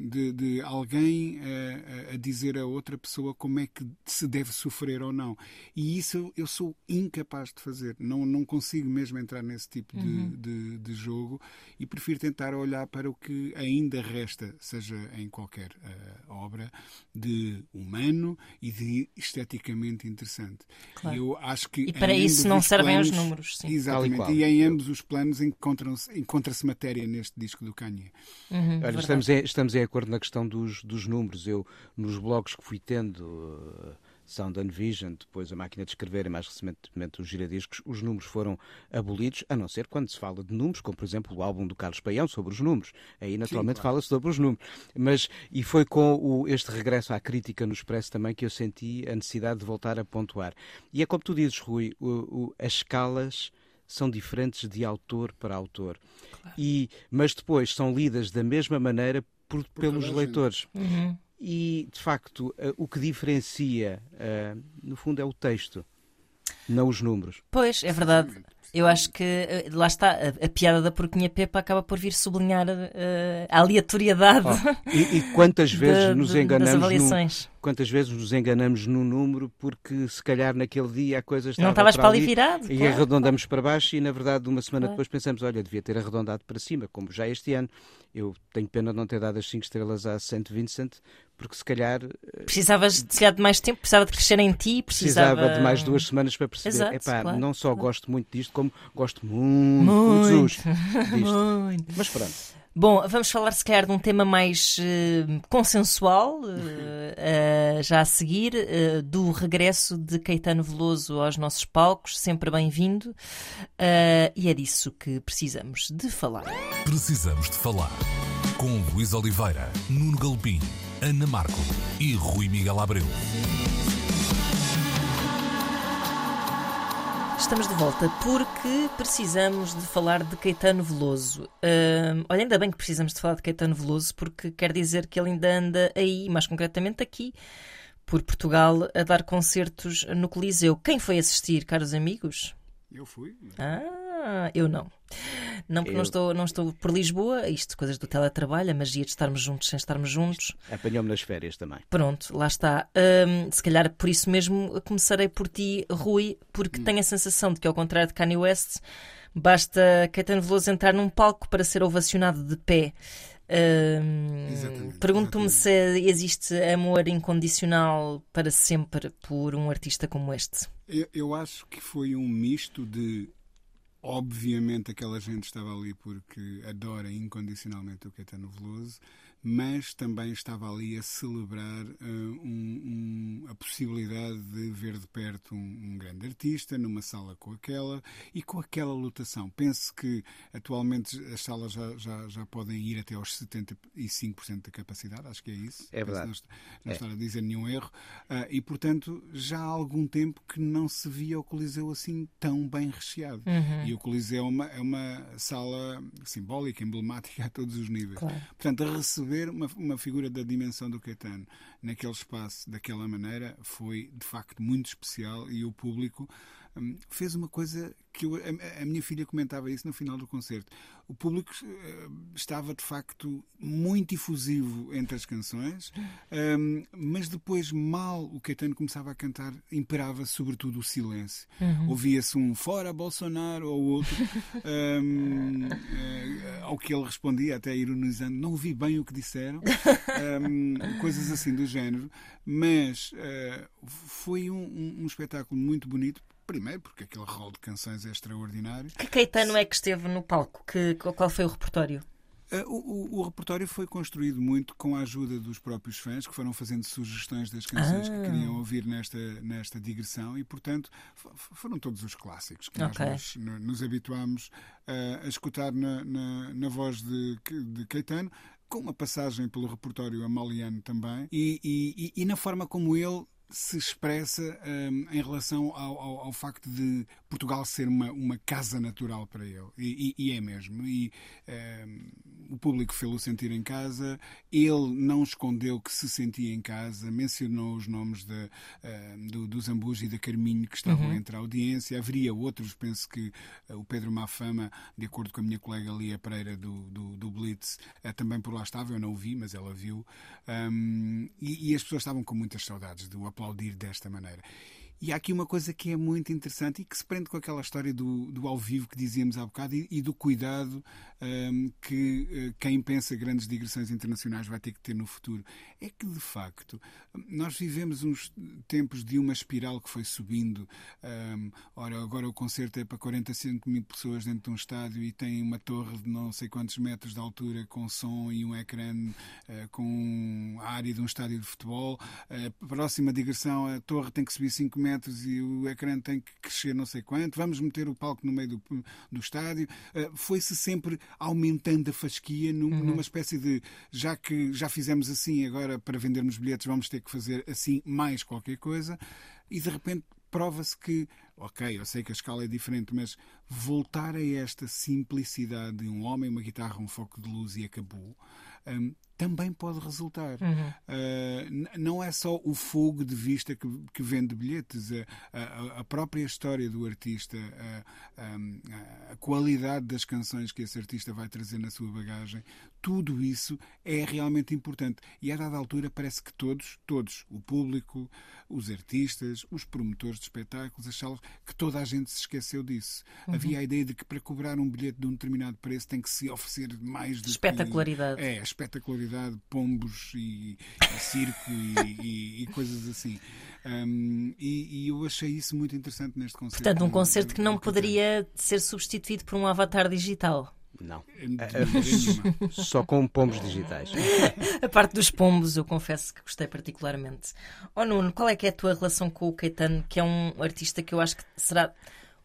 de, de, alguém uh, a dizer a outra pessoa como é que se deve sofrer ou não. E isso eu sou incapaz de fazer. Não, não consigo mesmo entrar nesse tipo uhum. de, de, de jogo e prefiro tentar olhar para o que ainda ainda resta, seja em qualquer uh, obra, de humano e de esteticamente interessante. Claro. Eu acho que e para isso não servem planos, os números. Sim. Exatamente. E em ambos os planos encontra-se matéria neste disco do Kanye. Uhum, Olha, estamos em, estamos em acordo na questão dos, dos números. Eu, nos blogs que fui tendo. Uh, Sound and Vision, depois a máquina de escrever e mais recentemente os giradiscos, os números foram abolidos, a não ser quando se fala de números, como por exemplo o álbum do Carlos Paião sobre os números. Aí naturalmente claro. fala-se sobre os números. Mas, e foi com o, este regresso à crítica no Expresso também que eu senti a necessidade de voltar a pontuar. E é como tu dizes, Rui, o, o, as escalas são diferentes de autor para autor. Claro. E, mas depois são lidas da mesma maneira por, por pelos leitores. Uhum. E, de facto, uh, o que diferencia, uh, no fundo, é o texto, não os números. Pois, é verdade. Eu acho que eh, lá está, a, a, piada da porquinha Pepa acaba por vir sublinhar uh, a aleatoriedade. Oh, e, e, quantas vezes de, nos enganamos no, quantas vezes nos enganamos no número porque se calhar naquele dia a coisa estava Não estavas para ali virado. E claro. arredondamos para baixo e na verdade uma semana claro. depois pensamos, olha, devia ter arredondado para cima, como já este ano. Eu tenho pena de não ter dado as 5 estrelas a St. Vincent, porque se calhar. Eh, Precisavas de, de mais tempo, precisava de crescer em ti, precisava. precisava de mais duas semanas para perceber. Exato, Epá, claro, não só gosto muito disto, como gosto muito, muito, muito, muito. Mas pronto. Bom, vamos falar se calhar de um tema mais uh, consensual, uh, uh, já a seguir, do regresso de Caetano Veloso aos nossos palcos, sempre bem-vindo, e é disso que precisamos de falar. Precisamos de falar com Luís Oliveira, Nuno Galpim, Ana Marco e Rui Miguel Abreu. Estamos de volta porque precisamos de falar de Caetano Veloso. Uh, olha, ainda bem que precisamos de falar de Caetano Veloso porque quer dizer que ele ainda anda aí, mais concretamente aqui, por Portugal, a dar concertos no Coliseu. Quem foi assistir, caros amigos? Eu fui. Ah, eu não. Não, porque Eu- não, estou, não estou por Lisboa, isto, coisas do teletrabalho, a magia de estarmos juntos sem estarmos juntos. Apanhou-me nas férias também. Pronto, lá está. Hum, se calhar por isso mesmo começarei por ti, Rui, porque tenho a sensação de que, ao contrário de Kanye West, basta Caetano Veloso entrar num palco para ser ovacionado de pé. Hum, Pergunto-me se existe amor incondicional para sempre por um artista como este. Eu, eu acho que foi um misto de. Obviamente, aquela gente estava ali porque adora incondicionalmente o Caetano Veloso, mas também estava ali a celebrar eh, um- um- a possibilidade de ver de perto um, um grande artista numa sala com aquela e com aquela lotação. Penso que atualmente as salas já, já, já podem ir até aos 75% da capacidade, acho que é isso. É Penso verdade. Não, est- não É. estar a dizer nenhum erro. Ah, e, portanto, já há algum tempo que não se via o Coliseu assim tão bem recheado. E o Coliseu é uma, é uma sala simbólica, emblemática a todos os níveis. Claro. Portanto, a receber uma, uma figura da dimensão do Caetano. Naquele espaço, daquela maneira, foi de facto muito especial e o público hum, fez uma coisa que eu- a, a minha filha comentava isso no final do concerto. O público eh, estava de facto muito efusivo entre as canções, hum, mas depois, mal o Caetano começava a cantar, imperava sobretudo o silêncio. Ouvia-se um fora Bolsonaro ou outro, hum, eh, ao que ele respondia, até ironizando, não ouvi bem o que disseram, hum, coisas assim do género, mas eh, foi um, um- um espetáculo muito bonito. Primeiro, porque aquele rol de canções é extraordinário. Que Caetano é que esteve no palco? Que, qual foi o repertório? Uh, O, o- o repertório foi construído muito com a ajuda dos próprios fãs que foram fazendo sugestões das canções Ah. que queriam ouvir nesta, nesta digressão e, portanto, foram todos os clássicos que Ok. nós nos, no- nos habituámos uh, a escutar na, na, na voz de, de Caetano, com uma passagem pelo repertório amaliano também e, e- e- e na forma como ele se expressa hum, em relação ao, ao- ao facto de Portugal ser uma, uma casa natural para ele. E, e- e é mesmo. E hum, o público fê-lo sentir em casa. Ele não escondeu que se sentia em casa, mencionou os nomes de, hum, do, do Zambujo e da Carminho que estavam entre a audiência. Haveria outros, penso que eh, o Pedro Mafama, de acordo com a minha colega Lia Pereira do, do, do Blitz, eh, também por lá estava. Eu não o vi, mas ela viu. Hum, e, e as pessoas estavam com muitas saudades de o aplaudir desta maneira. E há aqui uma coisa que é muito interessante e que se prende com aquela história do, do ao vivo que dizíamos há bocado e, e do cuidado hum, que eh, quem pensa grandes digressões internacionais vai ter que ter no futuro. É que, de facto, nós vivemos uns tempos de uma espiral que foi subindo. Hum, ora, agora o concerto é para 45 mil pessoas dentro de um estádio e tem uma torre de não sei quantos metros de altura com som e um ecrã eh, com a área de um estádio de futebol. Eh, próxima digressão, a torre tem que subir 5 metros e o ecrã tem que crescer não sei quanto. Vamos meter o palco no meio do, do estádio. Eh, Foi-se sempre aumentando a fasquia num- numa espécie de já que já fizemos assim, agora para vendermos bilhetes vamos ter que fazer assim mais qualquer coisa. E de repente prova-se que, ok, eu sei que a escala é diferente, mas voltar a esta simplicidade de um homem, uma guitarra, um foco de luz e acabou, hum, também pode resultar. Uh, n- não é só o fogo de vista que, que vende bilhetes, a, a- a própria história do artista, a, a- qualidade das canções que esse artista vai trazer na sua bagagem, tudo isso é realmente importante. E a dada altura parece que todos, todos, o público, os artistas, os promotores de espetáculos, as salas, que toda a gente se esqueceu disso. Havia a ideia de que para cobrar um bilhete de um determinado preço tem que se oferecer mais do que- Espetacularidade. É, espetacularidade, pombos e, e circo e, e- e coisas assim. Um, e, e eu achei isso muito interessante neste concerto. Portanto, um concerto que não poderia ser substituído por um avatar digital. Não. Só com pombos digitais. A parte dos pombos, eu confesso que gostei particularmente. Oh Nuno, qual é que é a tua relação com o Caetano, que é um artista que eu acho que será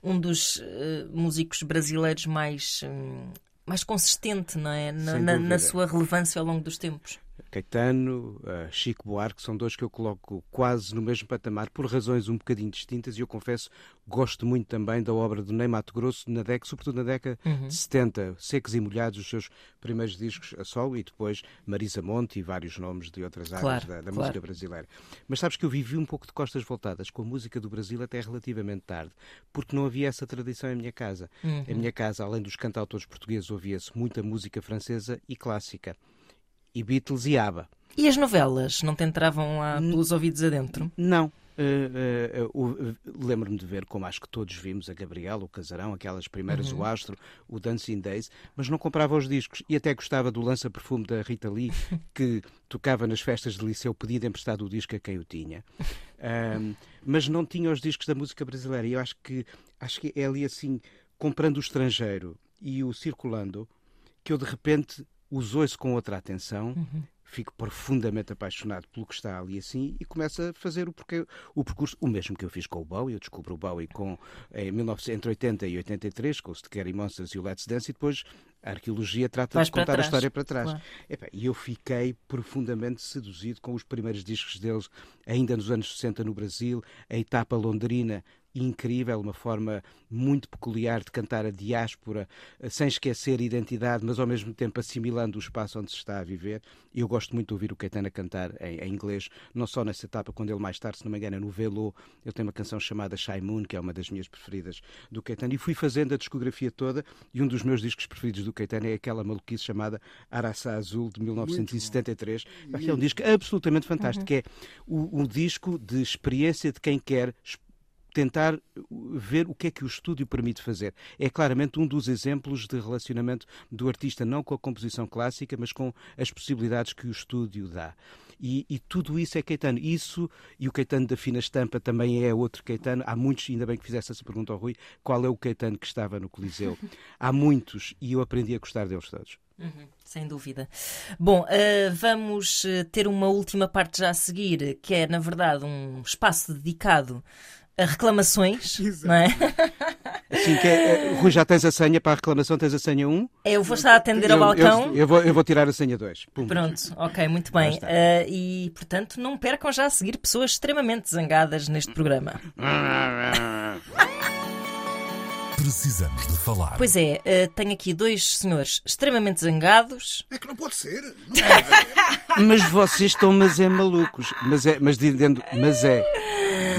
um dos eh, músicos brasileiros mais, hum, mais consistente, não é? Na, na- na sua relevância ao longo dos tempos. Caetano, uh, Chico Buarque, são dois que eu coloco quase no mesmo patamar, por razões um bocadinho distintas, e eu confesso, gosto muito também da obra do Ney Mato Grosso, na década, sobretudo na década uhum. de 70, Secos e Molhados, os seus primeiros discos a sol, e depois Marisa Monte e vários nomes de outras claro, áreas da, da claro. música brasileira. Mas sabes que eu vivi um pouco de costas voltadas com a música do Brasil até relativamente tarde, porque não havia essa tradição em minha casa. Uhum. Em minha casa, além dos cantautores portugueses, ouvia-se muita música francesa e clássica e Beatles e ABBA. E as novelas não te entravam lá pelos ouvidos adentro? Não. Uh, uh, uh, Lembro-me de ver, como acho que todos vimos, a Gabriela, o Casarão, aquelas primeiras, uhum. o Astro, o Dancing Days, mas não comprava os discos e até gostava do lança-perfume da Rita Lee, que tocava nas festas de liceu, pedindo emprestado o disco a quem o tinha. mas não tinha os discos da música brasileira. E eu acho que, acho que é ali assim, comprando o estrangeiro e o circulando, que eu de repente os ouço com outra atenção, uhum. fico profundamente apaixonado pelo que está ali assim e começo a fazer o, porque, o percurso, o mesmo que eu fiz com o Bowie. Eu descubro o Bowie com, em 1980 e 83, com o Scary Monsters e o Let's Dance, e depois a arqueologia trata Vais de contar a história para trás. Claro. E eu fiquei profundamente seduzido com os primeiros discos deles, ainda nos anos 60 no Brasil, a etapa londrina incrível, uma forma muito peculiar de cantar a diáspora, eh, sem esquecer a identidade, mas ao mesmo tempo assimilando o espaço onde se está a viver. Eu gosto muito de ouvir o Caetano cantar em, em, inglês, não só nessa etapa, quando ele mais tarde, se não me engano, no Velo, ele tem uma canção chamada Shy Moon, que é uma das minhas preferidas do Caetano, e fui fazendo a discografia toda, e um dos meus discos preferidos do Caetano é aquela maluquice chamada Araçá Azul, de 1973, que é um disco absolutamente fantástico, uhum. que é o, o disco de experiência de quem quer tentar ver o que é que o estúdio permite fazer. É claramente um dos exemplos de relacionamento do artista, não com a composição clássica, mas com as possibilidades que o estúdio dá. E, e, tudo isso é Caetano. Isso e o Caetano da Fina Estampa também é outro Caetano. Há muitos, ainda bem que fizesse essa pergunta ao Rui, qual é o Caetano que estava no Coliseu? Há muitos e eu aprendi a gostar deles todos. Uhum, sem dúvida. Bom, uh, vamos eh, ter uma última parte já a seguir, que é, na verdade, um espaço dedicado reclamações, Exato. não é? Sim, que é, é, Rui, já tens a senha para a reclamação, tens a senha 1? Eu vou estar a atender eu, ao balcão. Eu, eu, vou, eu vou tirar a senha 2. Pronto, ok, muito bem. Uh, e, portanto, não percam já a seguir pessoas extremamente zangadas neste programa. Precisamos de falar. Pois é, uh, tenho aqui dois senhores extremamente zangados. É que não pode ser. Não mas vocês estão, mas é malucos. Mas é, mas dizendo, mas é.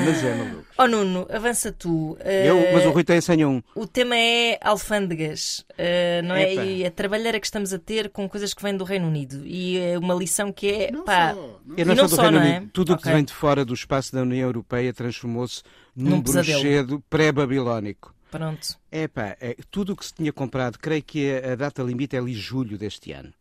Mas é maluco. Oh Nuno, avança tu. Eu, mas o Rui tem a senha 1. O tema é alfândegas, uh, não é? E a trabalheira que estamos a ter com coisas que vêm do Reino Unido. E é uma lição que é. Não pá, só, não. E não, não só do Reino Unido. É? Tudo o okay. que vem de fora do espaço da União Europeia transformou-se num, num bruxedo pré-babilónico. Pronto. É pá, é, tudo o que se tinha comprado, creio que a, a data limite é ali julho deste ano.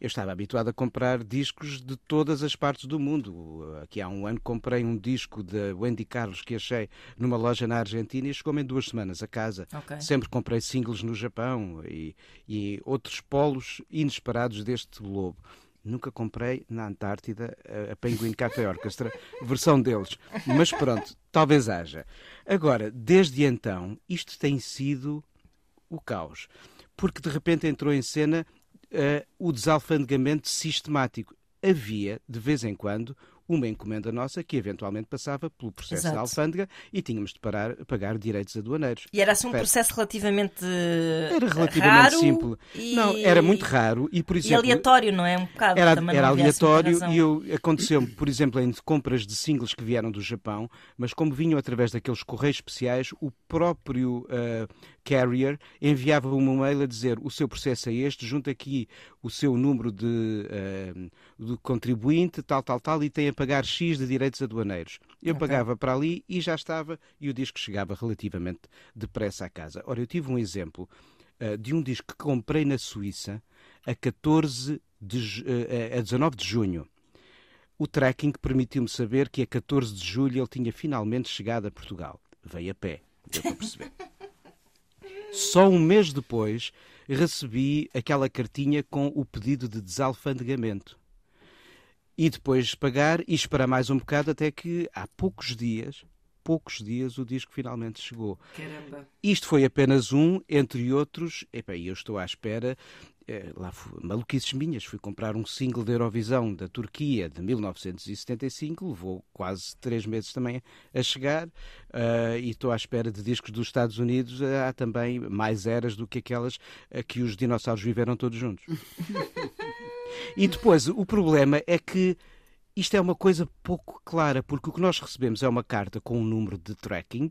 Eu estava habituado a comprar discos de todas as partes do mundo. Aqui há um ano comprei um disco de Wendy Carlos que achei numa loja na Argentina e chegou-me em duas semanas a casa. Okay. Sempre comprei singles no Japão e, e outros polos inesperados deste globo. Nunca comprei na Antártida a Penguin Cafe Orchestra, versão deles. Mas pronto, talvez haja. Agora, desde então, isto tem sido o caos. Porque de repente entrou em cena uh, o desalfandegamento sistemático. Havia, de vez em quando, uma encomenda nossa que eventualmente passava pelo processo Exato. da alfândega e tínhamos de parar, pagar direitos aduaneiros. E era assim um processo relativamente Era relativamente simples. E... Não, era muito raro e por exemplo... E aleatório, não é? Um bocado. Era, era aleatório e aconteceu-me, por exemplo, em compras de singles que vieram do Japão, mas como vinham através daqueles correios especiais, o próprio uh, carrier enviava uma mail a dizer o seu processo é este, junta aqui o seu número de, uh, de contribuinte, tal, tal, tal, e tem a pagar X de direitos aduaneiros. Eu okay. pagava para ali e já estava, e o disco chegava relativamente depressa à casa. Ora, eu tive um exemplo uh, de um disco que comprei na Suíça a 14 de, uh, a 19 de junho. O tracking permitiu-me saber que a 14 de julho ele tinha finalmente chegado a Portugal. Veio a pé, deu para perceber. Só um mês depois recebi aquela cartinha com o pedido de desalfandegamento. E depois pagar e esperar mais um bocado até que há poucos dias, poucos dias, o disco finalmente chegou. Caramba. Isto foi apenas um, entre outros, e eu estou à espera lá fui, maluquices minhas, fui comprar um single da Eurovisão da Turquia de 1975, levou quase três meses também a chegar, uh, e estou à espera de discos dos Estados Unidos. Há também mais eras do que aquelas que os dinossauros viveram todos juntos. e depois, o problema é que isto é uma coisa pouco clara, porque o que nós recebemos é uma carta com um número de tracking,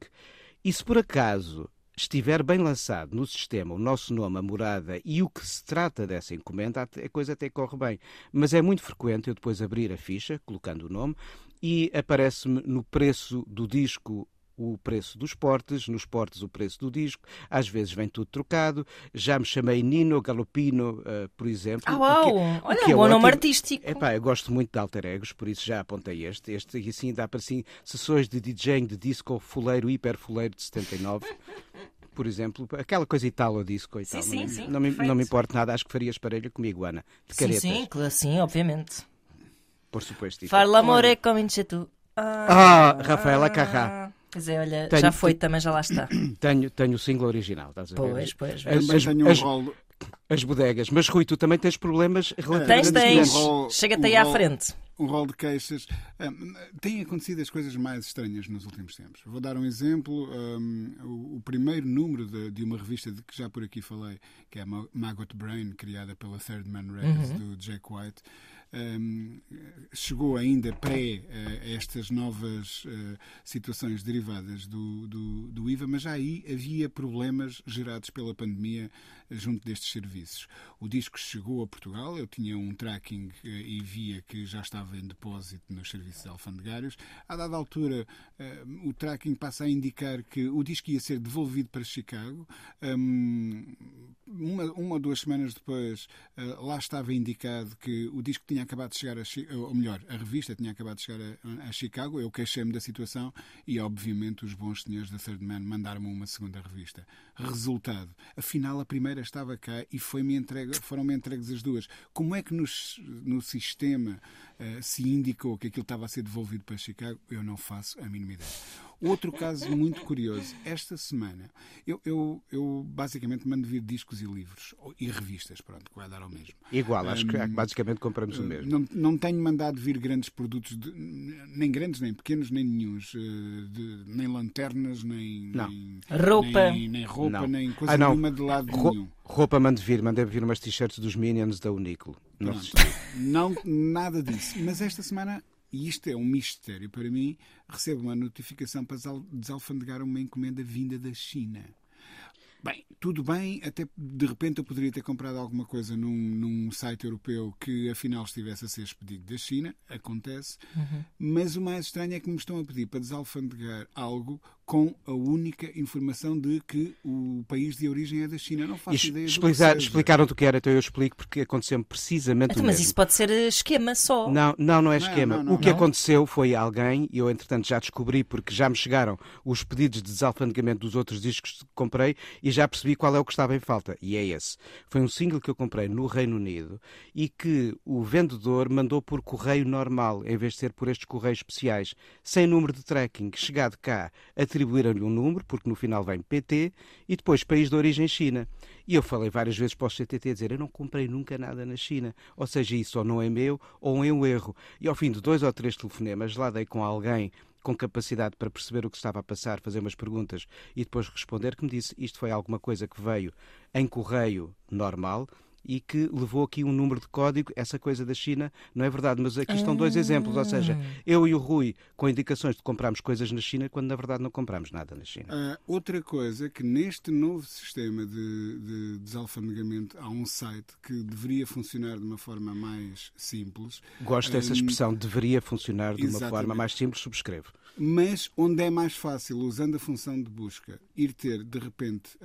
e se por acaso estiver bem lançado no sistema o nosso nome, a morada e o que se trata dessa encomenda, a coisa até corre bem. Mas é muito frequente eu depois abrir a ficha, colocando o nome, e aparece-me no preço do disco o preço dos portes, nos portes o preço do disco, às vezes vem tudo trocado. Já me chamei Nino Galopino, uh, por exemplo. Ah, uau! Que, Olha, um é bom nome artístico. Epá, eu gosto muito de alter egos, por isso já apontei este. Este e assim dá para assim, sessões de DJing de disco fuleiro, hiper fuleiro de 79. por exemplo, aquela coisa italo disco e sim, tal. Sim, não, sim, não, me, não me importa nada, acho que farias parelho comigo, Ana. De sim, sim, sim, obviamente. Por supuesto. Fala amore comince tu. Ah, ah Rafaela Carrá. Pois é, olha, tenho, já foi, também já lá está. Tenho, tenho o single original, estás a ver? Pois, pois. As, as, tenho um as, rolo... as bodegas. Mas, Rui, tu também tens problemas relativamente... Tens, tens. Um Chega-te um aí à frente. Um rol de queixas. Um, têm acontecido as coisas mais estranhas nos últimos tempos. Vou dar um exemplo. Um, o, o, primeiro número de, de, uma revista de que já por aqui falei, que é a Maggot Brain, criada pela Third Man Records, uhum. do Jack White, chegou ainda pré a estas novas uh, situações derivadas do, do, do, IVA, mas já aí havia problemas gerados pela pandemia junto destes serviços. O disco chegou a Portugal, eu tinha um tracking e via que já estava em depósito nos serviços alfandegários. A dada altura, o tracking passa a indicar que o disco ia ser devolvido para Chicago. Um, uma, uma ou duas semanas depois, lá estava indicado que o disco tinha tinha acabado de chegar a ou melhor, a revista tinha acabado de chegar a, a Chicago, eu queixei-me da situação e, obviamente, os bons senhores da Third Man mandaram-me uma segunda revista. Resultado, afinal, a primeira estava cá e foi-me entregue, foram-me entregues as duas. Como é que nos, no sistema uh, se indicou que aquilo estava a ser devolvido para Chicago? Eu não faço a mínima ideia. Outro caso muito curioso. Esta semana, eu, eu, eu basicamente mando vir discos e livros e revistas, pronto, que vai dar ao mesmo. Igual, acho um, que basicamente compramos o mesmo. Não, não tenho mandado vir grandes produtos, de, nem grandes, nem pequenos, nem nenhums. Eh, de, nem lanternas, nem, não. nem roupa, nem, nem roupa, não. nem coisa ah, não. nenhuma de lado Ro nenhum. Roupa mando vir, mandei vir umas t-shirts dos Minions da Uniclo. Não, não, nada disso. Mas esta semana e isto é um mistério para mim, recebo uma notificação para desalfandegar uma encomenda vinda da China. Bem, tudo bem, até de repente eu poderia ter comprado alguma coisa num, num site europeu que afinal estivesse a ser expedido da China, acontece, uhum. mas o mais estranho é que me estão a pedir para desalfandegar algo com a única informação de que o país de origem é da China. Não faço e ideia explicar, Explicaram-te o que era, então eu explico porque aconteceu precisamente então, o mesmo. Mas isso pode ser eh, esquema só. Não, não, não é esquema. Não, não, não, o que aconteceu foi alguém, e eu entretanto já descobri porque já me chegaram os pedidos de desalfandegamento dos outros discos que comprei e já percebi qual é o que estava em falta. E é esse. Foi um single que eu comprei no Reino Unido e que o vendedor mandou por correio normal, em vez de ser por estes correios especiais, sem número de tracking. Chegado cá, a atribuíram-lhe um número, porque no final vem PT, e depois país de origem China. E eu falei várias vezes para o CTT dizer, eu não comprei nunca nada na China. Ou seja, isso ou não é meu, ou é um erro. E ao fim de dois ou três telefonemas, lá dei com alguém com capacidade para perceber o que estava a passar, fazer umas perguntas e depois responder, que me disse isto foi alguma coisa que veio em correio normal, e que levou aqui um número de código. Essa coisa da China não é verdade, mas aqui estão dois exemplos. Ou seja, ah. eu e o Rui com indicações de comprarmos coisas na China quando na verdade não compramos nada na China. Uh, outra coisa que neste novo sistema de, de desalfandegamento há um site que deveria funcionar de uma forma mais simples. Gosto dessa expressão, deveria funcionar de uma forma mais simples, subscrevo. Mas onde é mais fácil, usando a função de busca, ir ter de repente.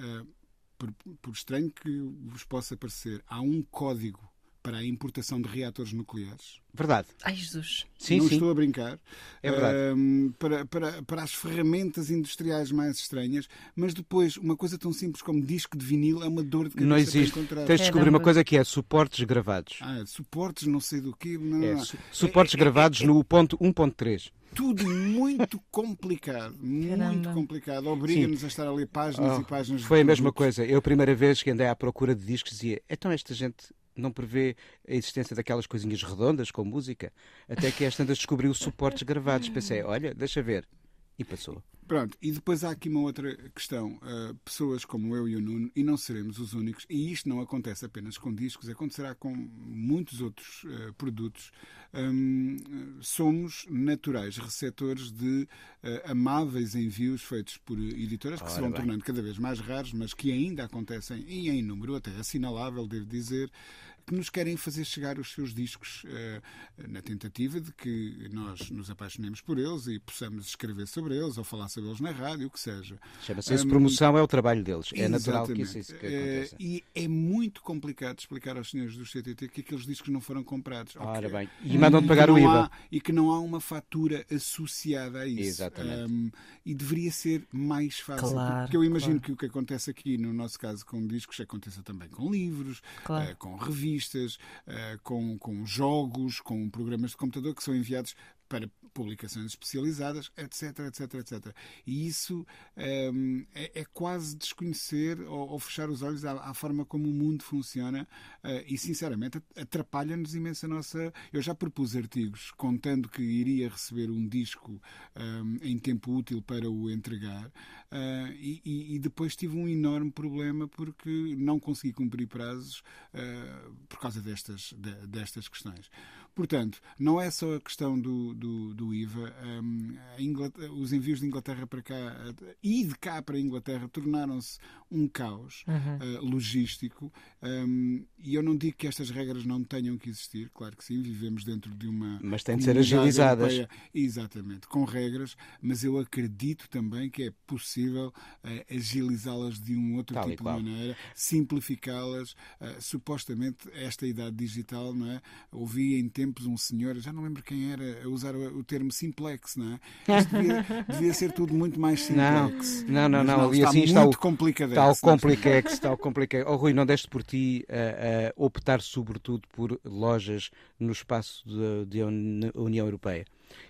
Por, por estranho que vos possa parecer, há um código para a importação de reatores nucleares. Verdade. Ai, Jesus. Sim, não sim. estou a brincar. É verdade. Ahm, para, para, para as ferramentas industriais mais estranhas, mas depois, uma coisa tão simples como disco de vinil é uma dor de cabeça Não para existe. encontrar. Tens de descobrir uma Caramba. coisa que é suportes gravados. Ah, suportes, não sei do quê. Não, É, su- suportes gravados no ponto 1.3. Tudo muito complicado. Muito Caramba. complicado. Obriga-nos a estar a ler páginas Oh, e páginas de Foi a mesma coisa. Eu, a primeira vez que andei à procura de discos, dizia: então esta gente não prevê a existência daquelas coisinhas redondas com música? Até que esta tantas descobriu suportes gravados. Pensei: olha, deixa ver. E passou. Pronto, e depois há aqui uma outra questão. Uh, pessoas como eu e o Nuno, e não seremos os únicos, e isto não acontece apenas com discos, acontecerá com muitos outros uh, produtos. Um, somos naturais receptores de uh, amáveis envios feitos por editoras que se Ora vão bem. tornando cada vez mais raros, mas que ainda acontecem, e em número até assinalável, devo dizer, que nos querem fazer chegar os seus discos eh, na tentativa de que nós nos apaixonemos por eles e possamos escrever sobre eles ou falar sobre eles na rádio, o que seja. Chama-se isso Hum, promoção, é o trabalho deles. É natural que isso, isso que Eh, aconteça. E é muito complicado explicar aos senhores do CTT que aqueles discos não foram comprados. Ora bem. E mandam de que pagar o não IVA. há- e que não há uma fatura associada a isso. Exatamente. Um, e deveria ser mais fácil. Claro, porque eu imagino claro. que o que acontece aqui, no nosso caso, com discos, aconteça também com livros, Claro. eh, com revistas, eh, com, com jogos, com programas de computador que são enviados para publicações especializadas, etc, etc, etc. E isso hum, é, é quase desconhecer ou, ou fechar os olhos à, à forma como o mundo funciona eh, e, sinceramente, atrapalha-nos imenso a nossa... Eu já propus artigos contando que iria receber um disco hum, em tempo útil para o entregar eh, e, e- depois tive um enorme problema porque não consegui cumprir prazos eh, por causa destas, de- destas questões. Portanto, não é só a questão do, do, do IVA. a Inglaterra- os envios de Inglaterra para cá e de cá para a Inglaterra tornaram-se um caos eh, logístico. hum, e eu não digo que estas regras não tenham que existir, claro que sim, vivemos dentro de uma. Mas têm de ser agilizadas. europeia, exatamente, com regras, mas eu acredito também que é possível eh, agilizá-las de um outro Tal tipo de maneira, simplificá-las. eh, supostamente, esta idade digital, não é? Ouvi em tempos um senhor, já não lembro quem era, a usar o, o termo simplex, não é? Isto devia, devia ser tudo muito mais Não, simplex. não, não, Mas não. Ali está assim muito está o, complicadex está o neste compliquex, está o compliquex. Oh, Rui, não deste por ti a, a optar sobretudo por lojas no espaço da União Europeia.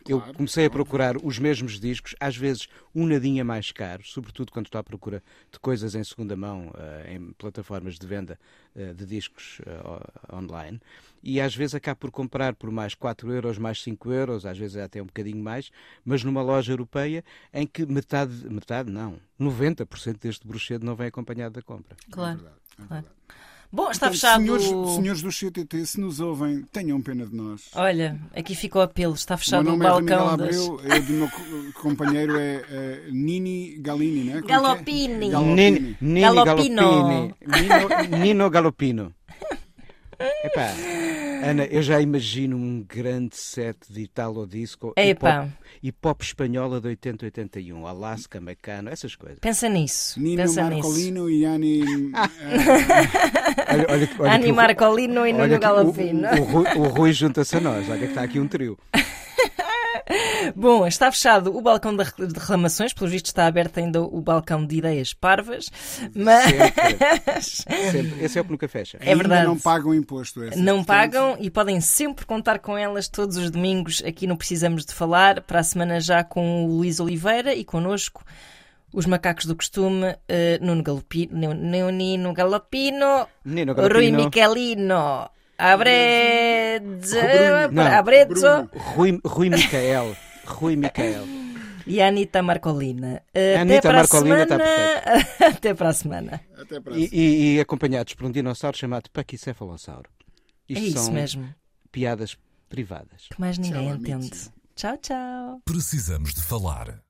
Eu Claro, comecei a óbvio. procurar os mesmos discos, às vezes um nadinha mais caro, sobretudo quando estou à procura de coisas em segunda mão, eh, em plataformas de venda eh, de discos o- online, e às vezes acabo por comprar por mais 4 euros, mais 5 euros, às vezes até um bocadinho mais, mas numa loja europeia em que metade, metade não, 90% deste bruxedo não vem acompanhado da compra. Claro. É verdade, é claro. Bom, está Portanto, fechado. senhores, senhores do CTT, se nos ouvem, tenham pena de nós. Olha, aqui ficou o apelo. Está O fechado o nome é balcão das... Abreu, o do meu co- companheiro é eh, Nini Galini, não é? Como é é? Galopini. Galopini. Nini, Nini Galopino. Galopini. Nino, Nino Galopino. Epá, Ana, eu já imagino um grande set de Italo Disco e pop, e pop espanhola de 80-81, Alaska, Mecano, essas coisas. Pensa nisso. Nino Pensa nisso. Marcolino e Ani. Olha, olha, olha Ani Marcolino e Nuno que o-. O, o Rui, o Rui junta-se a nós, olha que está aqui um trio. Bom, está fechado o balcão de reclamações, pelo visto está aberto ainda o balcão de ideias parvas, mas Sempre, sempre. Esse é o que nunca fecha. É verdade. Ainda não pagam imposto. essas, não portanto, pagam e podem sempre contar com elas todos os domingos aqui no Precisamos de Falar, para a semana já com o Luís Oliveira e connosco os macacos do costume, eh, Nuno Galopino, Nuno Nino Galopino, Nino Rui Galopino, Michelino, Abrezzo, Não. Abrezzo Rui, Rui Micael. Rui Micael. e a Anitta Marcolina. Eh, A Até Anitta Marcolina está semana. Até para a semana. Até para a E, e- e acompanhados por um dinossauro chamado Pachycephalossauro. É isso são mesmo. piadas privadas. Que mais ninguém Tchau, entende. Tchau, tchau. Precisamos de falar.